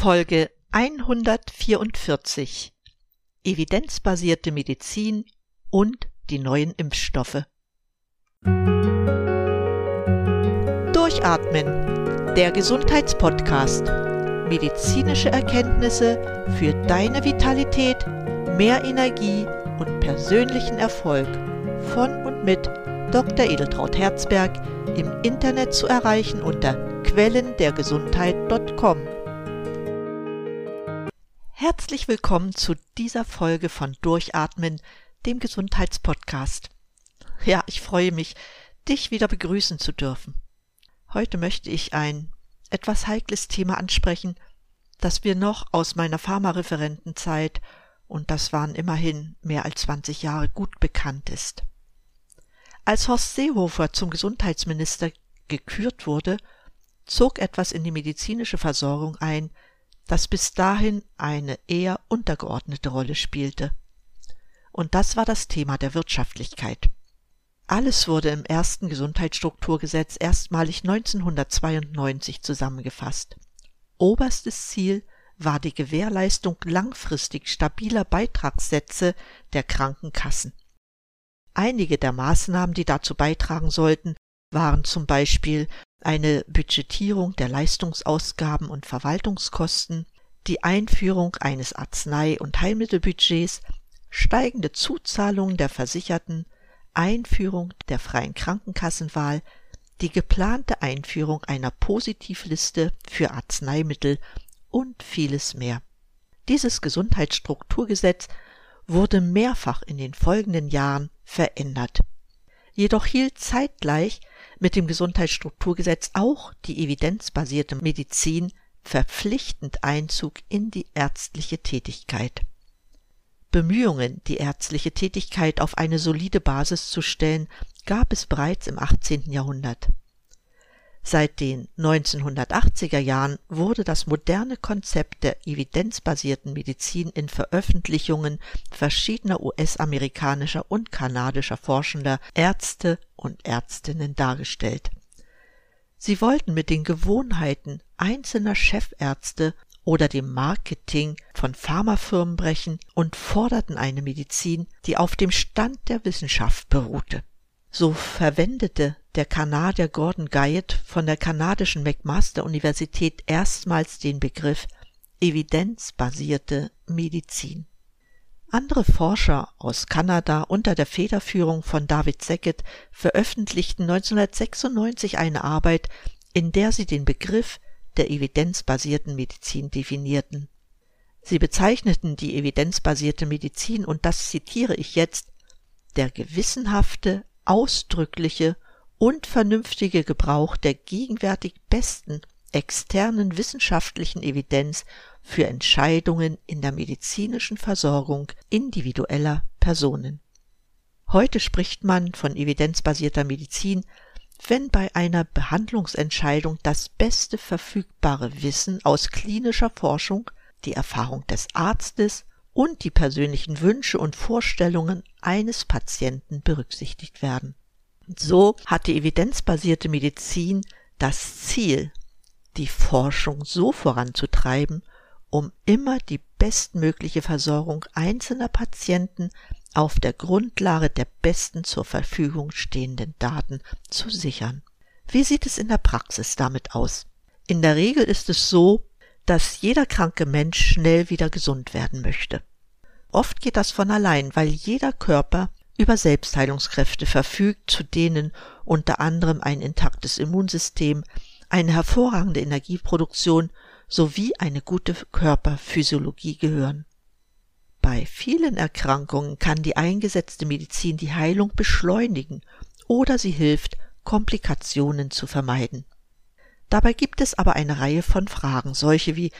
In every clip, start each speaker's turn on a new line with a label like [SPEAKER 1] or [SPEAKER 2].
[SPEAKER 1] Folge 144 Evidenzbasierte Medizin und die neuen Impfstoffe. Durchatmen, der Gesundheitspodcast. Medizinische Erkenntnisse für deine Vitalität, mehr Energie und persönlichen Erfolg von und mit Dr. Edeltraut Herzberg im Internet zu erreichen unter quellendergesundheit.com. Herzlich willkommen zu dieser Folge von Durchatmen, dem Gesundheitspodcast. Ja, ich freue mich, dich wieder begrüßen zu dürfen. Heute möchte ich ein etwas heikles Thema ansprechen, das wir noch aus meiner Pharmareferentenzeit, und das waren immerhin mehr als 20 Jahre, gut bekannt ist. Als Horst Seehofer zum Gesundheitsminister gekürt wurde, zog etwas in die medizinische Versorgung ein, das bis dahin eine eher untergeordnete Rolle spielte. Und das war das Thema der Wirtschaftlichkeit. Alles wurde im ersten Gesundheitsstrukturgesetz erstmalig 1992 zusammengefasst. Oberstes Ziel war die Gewährleistung langfristig stabiler Beitragssätze der Krankenkassen. Einige der Maßnahmen, die dazu beitragen sollten, waren zum Beispiel eine Budgetierung der Leistungsausgaben und Verwaltungskosten, die Einführung eines Arznei- und Heilmittelbudgets, steigende Zuzahlungen der Versicherten, Einführung der freien Krankenkassenwahl, die geplante Einführung einer Positivliste für Arzneimittel und vieles mehr. Dieses Gesundheitsstrukturgesetz wurde mehrfach in den folgenden Jahren verändert. Jedoch hielt zeitgleich mit dem Gesundheitsstrukturgesetz auch die evidenzbasierte Medizin verpflichtend Einzug in die ärztliche Tätigkeit. Bemühungen, die ärztliche Tätigkeit auf eine solide Basis zu stellen, gab es bereits im 18. Jahrhundert. Seit den 1980er Jahren wurde das moderne Konzept der evidenzbasierten Medizin in Veröffentlichungen verschiedener US-amerikanischer und kanadischer forschender Ärzte und Ärztinnen dargestellt. Sie wollten mit den Gewohnheiten einzelner Chefärzte oder dem Marketing von Pharmafirmen brechen und forderten eine Medizin, die auf dem Stand der Wissenschaft beruhte. So verwendete der Kanadier Gordon Guyatt von der kanadischen McMaster-Universität erstmals den Begriff evidenzbasierte Medizin. Andere Forscher aus Kanada unter der Federführung von David Sackett veröffentlichten 1996 eine Arbeit, in der sie den Begriff der evidenzbasierten Medizin definierten. Sie bezeichneten die evidenzbasierte Medizin, und das zitiere ich jetzt, der gewissenhafte, ausdrückliche und vernünftige Gebrauch der gegenwärtig besten externen wissenschaftlichen Evidenz für Entscheidungen in der medizinischen Versorgung individueller Personen. Heute spricht man von evidenzbasierter Medizin, wenn bei einer Behandlungsentscheidung das beste verfügbare Wissen aus klinischer Forschung, die Erfahrung des Arztes und die persönlichen Wünsche und Vorstellungen eines Patienten berücksichtigt werden. So hat die evidenzbasierte Medizin das Ziel, die Forschung so voranzutreiben, um immer die bestmögliche Versorgung einzelner Patienten auf der Grundlage der besten zur Verfügung stehenden Daten zu sichern. Wie sieht es in der Praxis damit aus? In der Regel ist es so, dass jeder kranke Mensch schnell wieder gesund werden möchte. Oft geht das von allein, weil jeder Körper über Selbstheilungskräfte verfügt, zu denen unter anderem ein intaktes Immunsystem, eine hervorragende Energieproduktion sowie eine gute Körperphysiologie gehören. Bei vielen Erkrankungen kann die eingesetzte Medizin die Heilung beschleunigen oder sie hilft, Komplikationen zu vermeiden. Dabei gibt es aber eine Reihe von Fragen, solche wie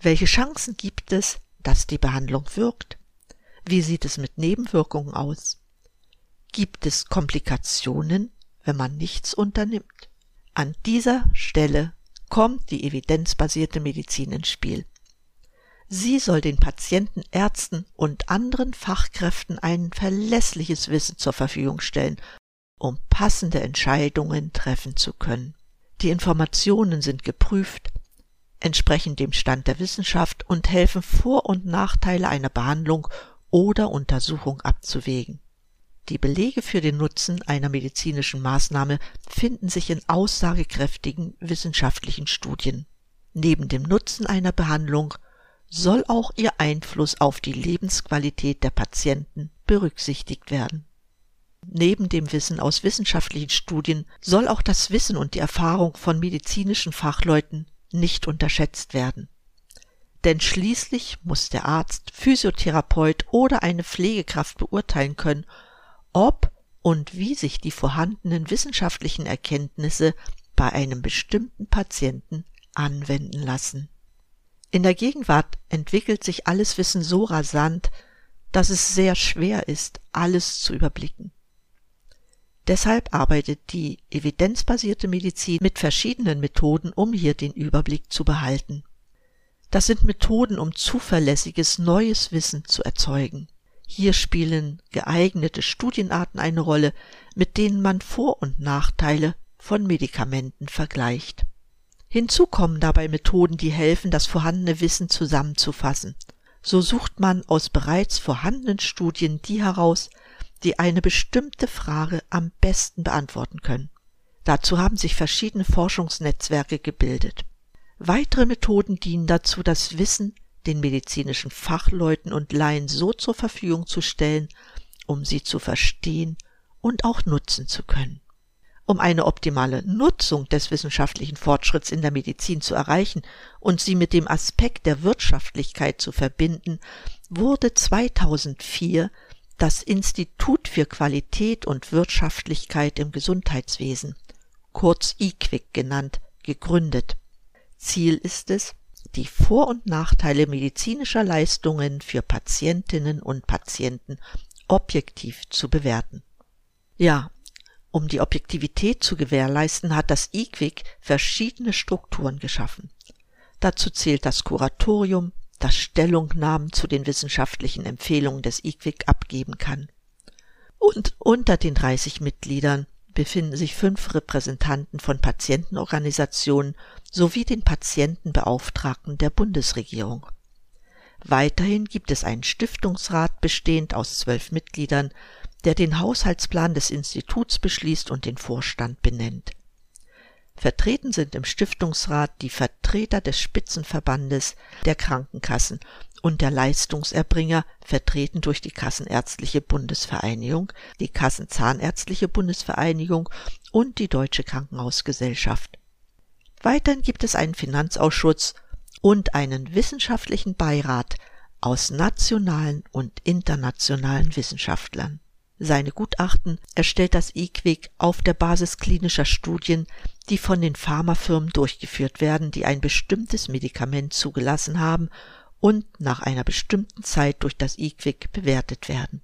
[SPEAKER 1] welche Chancen gibt es, dass die Behandlung wirkt? Wie sieht es mit Nebenwirkungen aus? Gibt es Komplikationen, wenn man nichts unternimmt? An dieser Stelle kommt die evidenzbasierte Medizin ins Spiel. Sie soll den Patienten, Ärzten und anderen Fachkräften ein verlässliches Wissen zur Verfügung stellen, um passende Entscheidungen treffen zu können. Die Informationen sind geprüft, entsprechen dem Stand der Wissenschaft und helfen Vor- und Nachteile einer Behandlung oder Untersuchung abzuwägen. Die Belege für den Nutzen einer medizinischen Maßnahme finden sich in aussagekräftigen wissenschaftlichen Studien. Neben dem Nutzen einer Behandlung soll auch ihr Einfluss auf die Lebensqualität der Patienten berücksichtigt werden. Neben dem Wissen aus wissenschaftlichen Studien soll auch das Wissen und die Erfahrung von medizinischen Fachleuten nicht unterschätzt werden. Denn schließlich muss der Arzt, Physiotherapeut oder eine Pflegekraft beurteilen können, ob und wie sich die vorhandenen wissenschaftlichen Erkenntnisse bei einem bestimmten Patienten anwenden lassen. In der Gegenwart entwickelt sich alles Wissen so rasant, dass es sehr schwer ist, alles zu überblicken. Deshalb arbeitet die evidenzbasierte Medizin mit verschiedenen Methoden, um hier den Überblick zu behalten. Das sind Methoden, um zuverlässiges neues Wissen zu erzeugen. Hier spielen geeignete Studienarten eine Rolle, mit denen man Vor- und Nachteile von Medikamenten vergleicht. Hinzu kommen dabei Methoden, die helfen, das vorhandene Wissen zusammenzufassen. So sucht man aus bereits vorhandenen Studien die heraus, die eine bestimmte Frage am besten beantworten können. Dazu haben sich verschiedene Forschungsnetzwerke gebildet. Weitere Methoden dienen dazu, das Wissen den medizinischen Fachleuten und Laien so zur Verfügung zu stellen, um sie zu verstehen und auch nutzen zu können. Um eine optimale Nutzung des wissenschaftlichen Fortschritts in der Medizin zu erreichen und sie mit dem Aspekt der Wirtschaftlichkeit zu verbinden, wurde 2004 das Institut für Qualität und Wirtschaftlichkeit im Gesundheitswesen, kurz IQWIC genannt, gegründet. Ziel ist es, die Vor- und Nachteile medizinischer Leistungen für Patientinnen und Patienten objektiv zu bewerten. Ja, um die Objektivität zu gewährleisten, hat das IQWIC verschiedene Strukturen geschaffen. Dazu zählt das Kuratorium, das Stellungnahmen zu den wissenschaftlichen Empfehlungen des IQWIC abgeben kann. Und unter den 30 Mitgliedern befinden sich fünf Repräsentanten von Patientenorganisationen sowie den Patientenbeauftragten der Bundesregierung. Weiterhin gibt es einen Stiftungsrat bestehend aus zwölf Mitgliedern, der den Haushaltsplan des Instituts beschließt und den Vorstand benennt. Vertreten sind im Stiftungsrat die Vertreter des Spitzenverbandes der Krankenkassen und der Leistungserbringer, vertreten durch die Kassenärztliche Bundesvereinigung, die Kassenzahnärztliche Bundesvereinigung und die Deutsche Krankenhausgesellschaft. Weiterhin gibt es einen Finanzausschuss und einen wissenschaftlichen Beirat aus nationalen und internationalen Wissenschaftlern. Seine Gutachten erstellt das IQWIC auf der Basis klinischer Studien, die von den Pharmafirmen durchgeführt werden, die ein bestimmtes Medikament zugelassen haben und nach einer bestimmten Zeit durch das IQWIC bewertet werden.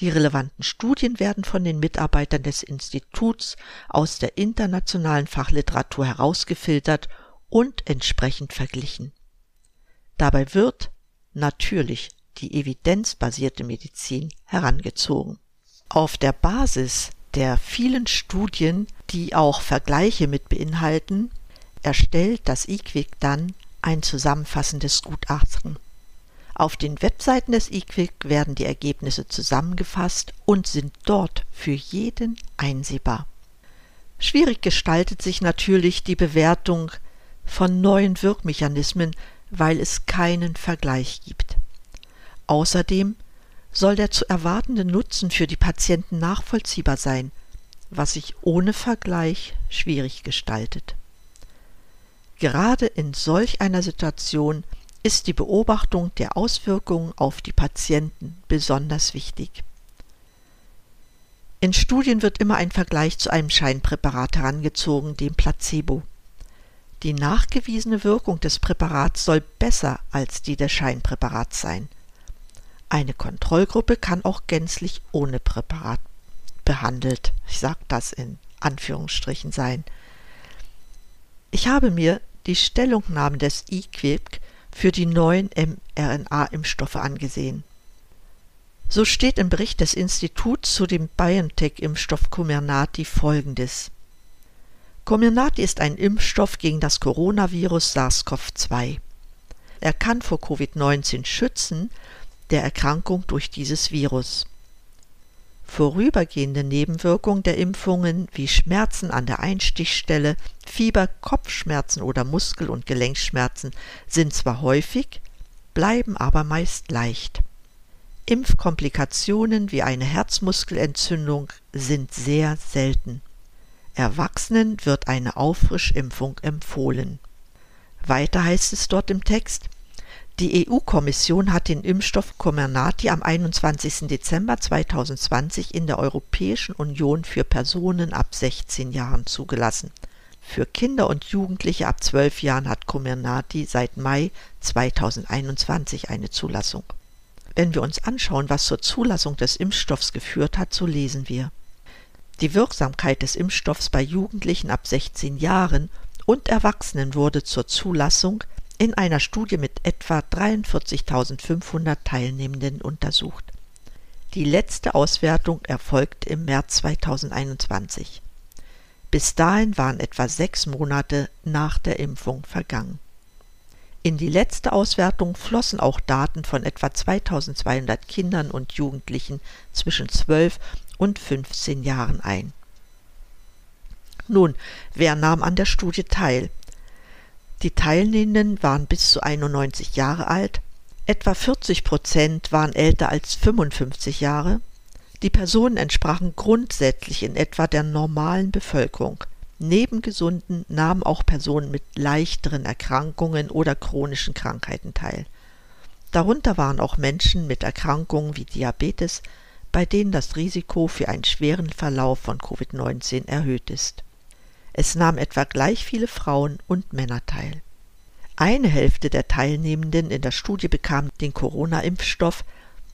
[SPEAKER 1] Die relevanten Studien werden von den Mitarbeitern des Instituts aus der internationalen Fachliteratur herausgefiltert und entsprechend verglichen. Dabei wird natürlich die evidenzbasierte Medizin herangezogen. Auf der Basis der vielen Studien, die auch Vergleiche mit beinhalten, erstellt das IQWIC dann ein zusammenfassendes Gutachten. Auf den Webseiten des IQWIC werden die Ergebnisse zusammengefasst und sind dort für jeden einsehbar. Schwierig gestaltet sich natürlich die Bewertung von neuen Wirkmechanismen, weil es keinen Vergleich gibt. Außerdem soll der zu erwartende Nutzen für die Patienten nachvollziehbar sein, was sich ohne Vergleich schwierig gestaltet. Gerade in solch einer Situation ist die Beobachtung der Auswirkungen auf die Patienten besonders wichtig. In Studien wird immer ein Vergleich zu einem Scheinpräparat herangezogen, dem Placebo. Die nachgewiesene Wirkung des Präparats soll besser als die des Scheinpräparats sein. Eine Kontrollgruppe kann auch gänzlich ohne Präparat behandelt, ich sage das in Anführungsstrichen sein. Ich habe mir die Stellungnahmen des IQWIC für die neuen mRNA-Impfstoffe angesehen. So steht im Bericht des Instituts zu dem BioNTech-Impfstoff Comirnaty folgendes. Comirnaty ist ein Impfstoff gegen das Coronavirus SARS-CoV-2. Er kann vor Covid-19 schützen, der Erkrankung durch dieses Virus. Vorübergehende Nebenwirkungen der Impfungen wie Schmerzen an der Einstichstelle, Fieber, Kopfschmerzen oder Muskel- und Gelenkschmerzen sind zwar häufig, bleiben aber meist leicht. Impfkomplikationen wie eine Herzmuskelentzündung sind sehr selten. Erwachsenen wird eine Auffrischimpfung empfohlen. Weiter heißt es dort im Text, die EU-Kommission hat den Impfstoff Comirnaty am 21. Dezember 2020 in der Europäischen Union für Personen ab 16 Jahren zugelassen. Für Kinder und Jugendliche ab 12 Jahren hat Comirnaty seit Mai 2021 eine Zulassung. Wenn wir uns anschauen, was zur Zulassung des Impfstoffs geführt hat, so lesen wir. Die Wirksamkeit des Impfstoffs bei Jugendlichen ab 16 Jahren und Erwachsenen wurde zur Zulassung in einer Studie mit etwa 43.500 Teilnehmenden untersucht. Die letzte Auswertung erfolgte im März 2021. Bis dahin waren etwa sechs Monate nach der Impfung vergangen. In die letzte Auswertung flossen auch Daten von etwa 2200 Kindern und Jugendlichen zwischen 12 und 15 Jahren ein. Nun, wer nahm an der Studie teil? Die Teilnehmenden waren bis zu 91 Jahre alt, etwa 40 Prozent waren älter als 55 Jahre. Die Personen entsprachen grundsätzlich in etwa der normalen Bevölkerung. Neben Gesunden nahmen auch Personen mit leichteren Erkrankungen oder chronischen Krankheiten teil. Darunter waren auch Menschen mit Erkrankungen wie Diabetes, bei denen das Risiko für einen schweren Verlauf von Covid-19 erhöht ist. Es nahmen etwa gleich viele Frauen und Männer teil. Eine Hälfte der Teilnehmenden in der Studie bekam den Corona-Impfstoff,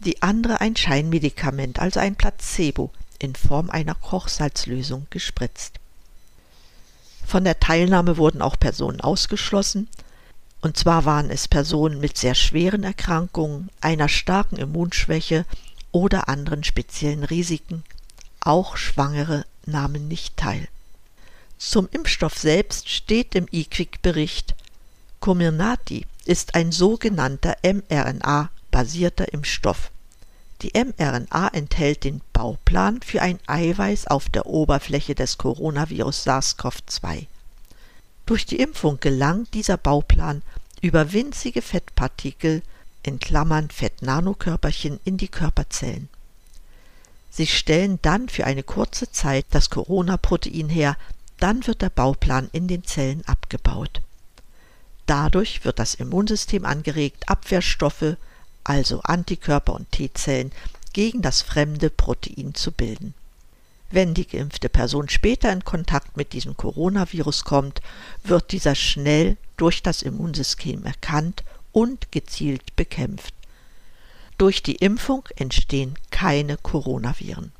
[SPEAKER 1] die andere ein Scheinmedikament, also ein Placebo, in Form einer Kochsalzlösung gespritzt. Von der Teilnahme wurden auch Personen ausgeschlossen, und zwar waren es Personen mit sehr schweren Erkrankungen, einer starken Immunschwäche oder anderen speziellen Risiken. Auch Schwangere nahmen nicht teil. Zum Impfstoff selbst steht im IQIC-Bericht, Comirnaty ist ein sogenannter mRNA-basierter Impfstoff. Die mRNA enthält den Bauplan für ein Eiweiß auf der Oberfläche des Coronavirus SARS-CoV-2. Durch die Impfung gelangt dieser Bauplan über winzige Fettpartikel in Klammern Fettnanokörperchen in die Körperzellen. Sie stellen dann für eine kurze Zeit das Corona-Protein her, dann wird der Bauplan in den Zellen abgebaut. Dadurch wird das Immunsystem angeregt, Abwehrstoffe, also Antikörper und T-Zellen, gegen das fremde Protein zu bilden. Wenn die geimpfte Person später in Kontakt mit diesem Coronavirus kommt, wird dieser schnell durch das Immunsystem erkannt und gezielt bekämpft. Durch die Impfung entstehen keine Coronaviren.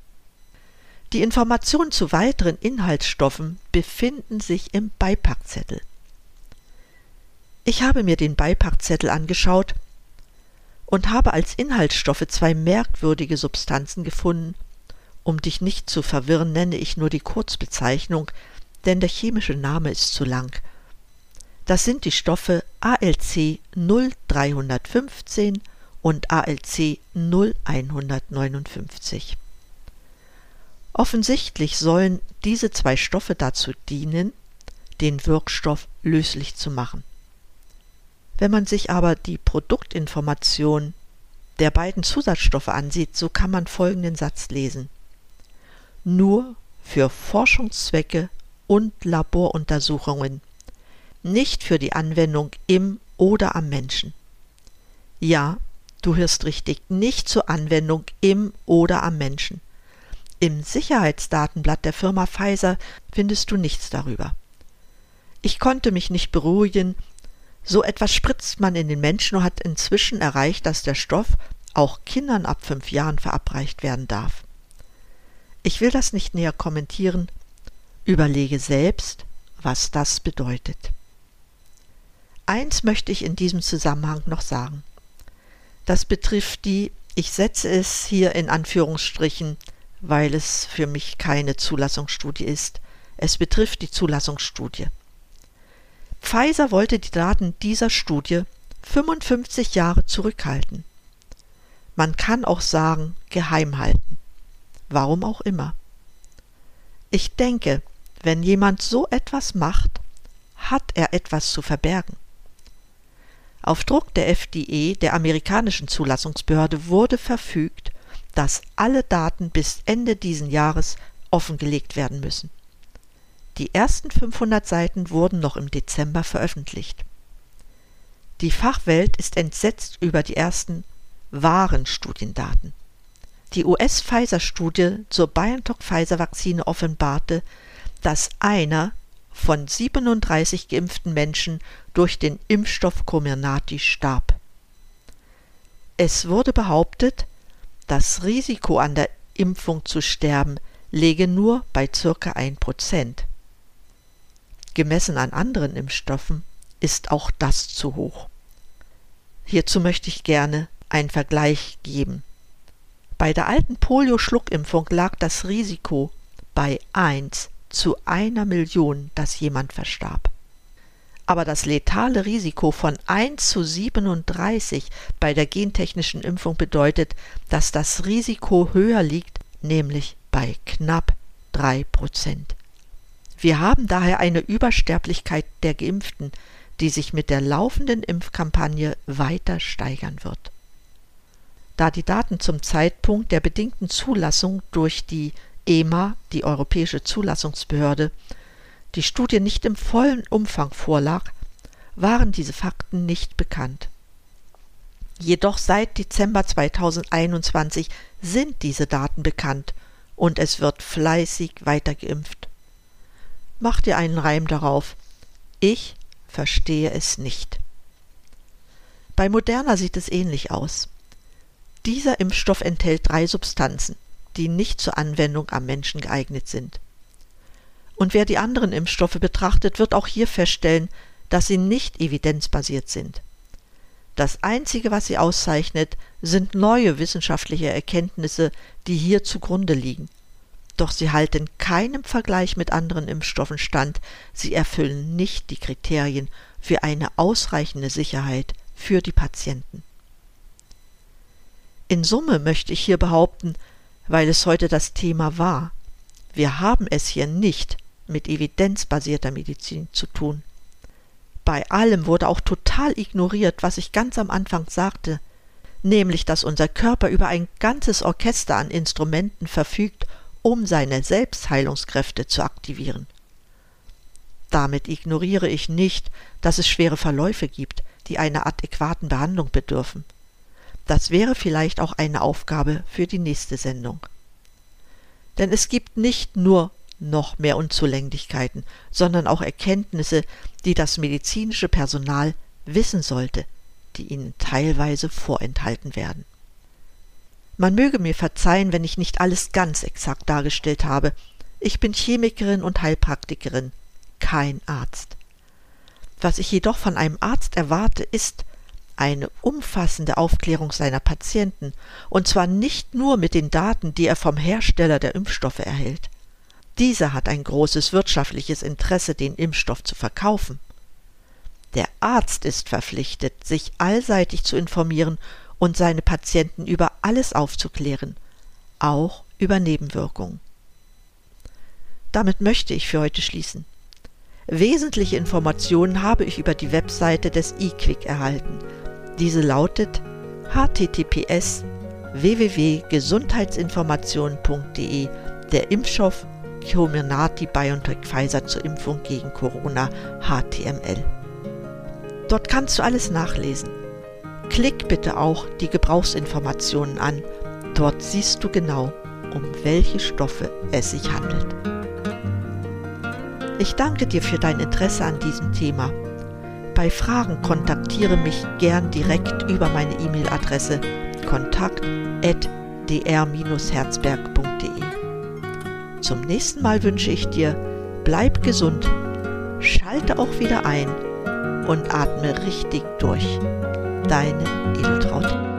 [SPEAKER 1] Die Informationen zu weiteren Inhaltsstoffen befinden sich im Beipackzettel. Ich habe mir den Beipackzettel angeschaut und habe als Inhaltsstoffe zwei merkwürdige Substanzen gefunden. Um dich nicht zu verwirren, nenne ich nur die Kurzbezeichnung, denn der chemische Name ist zu lang. Das sind die Stoffe ALC 0315 und ALC 0159. Offensichtlich sollen diese zwei Stoffe dazu dienen, den Wirkstoff löslich zu machen. Wenn man sich aber die Produktinformation der beiden Zusatzstoffe ansieht, so kann man folgenden Satz lesen. Nur für Forschungszwecke und Laboruntersuchungen, nicht für die Anwendung im oder am Menschen. Ja, du hörst richtig, nicht zur Anwendung im oder am Menschen. Im Sicherheitsdatenblatt der Firma Pfizer findest du nichts darüber. Ich konnte mich nicht beruhigen, so etwas spritzt man in den Menschen und hat inzwischen erreicht, dass der Stoff auch Kindern ab fünf Jahren verabreicht werden darf. Ich will das nicht näher kommentieren, überlege selbst, was das bedeutet. Eins möchte ich in diesem Zusammenhang noch sagen. Das betrifft die, ich setze es hier in Anführungsstrichen, weil es für mich keine Zulassungsstudie ist, Es betrifft die Zulassungsstudie. Pfizer wollte die Daten dieser Studie 55 Jahre zurückhalten. Man kann auch sagen, geheim halten. Warum auch immer. Ich denke, wenn jemand so etwas macht, hat er etwas zu verbergen. Auf Druck der FDE, der amerikanischen Zulassungsbehörde, wurde verfügt, dass alle Daten bis Ende diesen Jahres offengelegt werden müssen. Die ersten 500 Seiten wurden noch im Dezember veröffentlicht. Die Fachwelt ist entsetzt über die ersten wahren Studiendaten. Die US-Pfizer-Studie zur BioNTech-Pfizer-Vakzine offenbarte, dass einer von 37 geimpften Menschen durch den Impfstoff Comirnaty starb. Es wurde behauptet, das Risiko an der Impfung zu sterben läge nur bei circa 1%. Gemessen an anderen Impfstoffen ist auch das zu hoch. Hierzu möchte ich gerne einen Vergleich geben. Bei der alten Polio-Schluckimpfung lag das Risiko bei 1 zu einer Million, dass jemand verstarb. Aber das letale Risiko von 1 zu 37 bei der gentechnischen Impfung bedeutet, dass das Risiko höher liegt, nämlich bei knapp 3 Prozent. Wir haben daher eine Übersterblichkeit der Geimpften, die sich mit der laufenden Impfkampagne weiter steigern wird. Da die Daten zum Zeitpunkt der bedingten Zulassung durch die EMA, die Europäische Zulassungsbehörde, die Studie nicht im vollen Umfang vorlag, waren diese Fakten nicht bekannt. Jedoch seit Dezember 2021 sind diese Daten bekannt und es wird fleißig weitergeimpft. Mach dir einen Reim darauf. Ich verstehe es nicht. Bei Moderna sieht es ähnlich aus. Dieser Impfstoff enthält drei Substanzen die nicht zur Anwendung am Menschen geeignet sind. Und wer die anderen Impfstoffe betrachtet, wird auch hier feststellen, dass sie nicht evidenzbasiert sind. Das Einzige, was sie auszeichnet, sind neue wissenschaftliche Erkenntnisse, die hier zugrunde liegen. Doch sie halten keinem Vergleich mit anderen Impfstoffen stand, sie erfüllen nicht die Kriterien für eine ausreichende Sicherheit für die Patienten. In Summe möchte ich hier behaupten, weil es heute das Thema war. Wir haben es hier nicht mit evidenzbasierter Medizin zu tun. Bei allem wurde auch total ignoriert, was ich ganz am Anfang sagte, nämlich dass unser Körper über ein ganzes Orchester an Instrumenten verfügt, um seine Selbstheilungskräfte zu aktivieren. Damit ignoriere ich nicht, dass es schwere Verläufe gibt, die einer adäquaten Behandlung bedürfen. Das wäre vielleicht auch eine Aufgabe für die nächste Sendung. Denn es gibt nicht nur noch mehr Unzulänglichkeiten, sondern auch Erkenntnisse, die das medizinische Personal wissen sollte, die ihnen teilweise vorenthalten werden. Man möge mir verzeihen, wenn ich nicht alles ganz exakt dargestellt habe. Ich bin Chemikerin und Heilpraktikerin, kein Arzt. Was ich jedoch von einem Arzt erwarte, ist, eine umfassende Aufklärung seiner Patienten, und zwar nicht nur mit den Daten, die er vom Hersteller der Impfstoffe erhält. Dieser hat ein großes wirtschaftliches Interesse, den Impfstoff zu verkaufen. Der Arzt ist verpflichtet, sich allseitig zu informieren und seine Patienten über alles aufzuklären, auch über Nebenwirkungen. Damit möchte ich für heute schließen. Wesentliche Informationen habe ich über die Webseite des eQuick erhalten. Diese lautet https www.gesundheitsinformation.de Der Impfstoff Comirnaty BioNTech Pfizer zur Impfung gegen Corona HTML. Dort kannst du alles nachlesen. Klick bitte auch die Gebrauchsinformationen an. Dort siehst du genau, um welche Stoffe es sich handelt. Ich danke dir für dein Interesse an diesem Thema bei Fragen kontaktiere mich gern direkt über meine E-Mail-Adresse kontakt.dr-herzberg.de. Zum nächsten Mal wünsche ich dir, bleib gesund, schalte auch wieder ein und atme richtig durch. Deine Edeltraut.